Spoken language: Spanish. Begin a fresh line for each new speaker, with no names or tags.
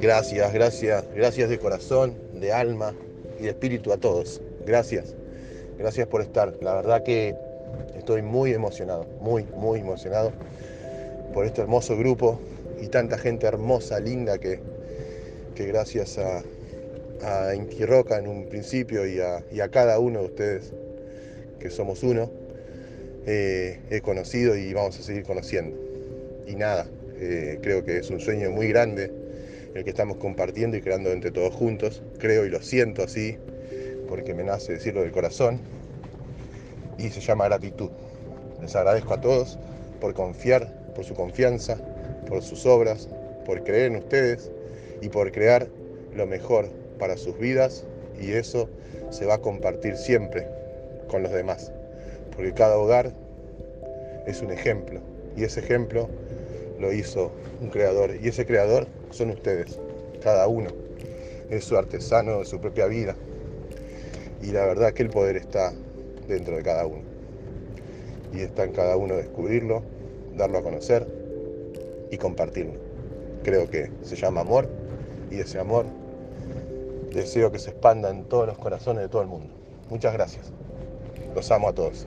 Gracias, gracias, gracias de corazón, de alma y de espíritu a todos. Gracias, gracias por estar. La verdad que estoy muy emocionado, muy, muy emocionado por este hermoso grupo y tanta gente hermosa, linda que, que gracias a, a Inti en un principio y a, a cada uno de ustedes, que somos uno, eh, he conocido y vamos a seguir conociendo. Y nada, eh, creo que es un sueño muy grande el que estamos compartiendo y creando entre todos juntos. Creo y lo siento así, porque me nace decirlo del corazón. Y se llama gratitud. Les agradezco a todos por confiar, por su confianza, por sus obras, por creer en ustedes y por crear lo mejor para sus vidas y eso se va a compartir siempre con los demás, porque cada hogar es un ejemplo y ese ejemplo lo hizo un creador y ese creador son ustedes, cada uno, es su artesano de su propia vida y la verdad que el poder está dentro de cada uno y está en cada uno descubrirlo, darlo a conocer y compartirlo. Creo que se llama amor y ese amor deseo que se expanda en todos los corazones de todo el mundo. Muchas gracias. Los amo a todos.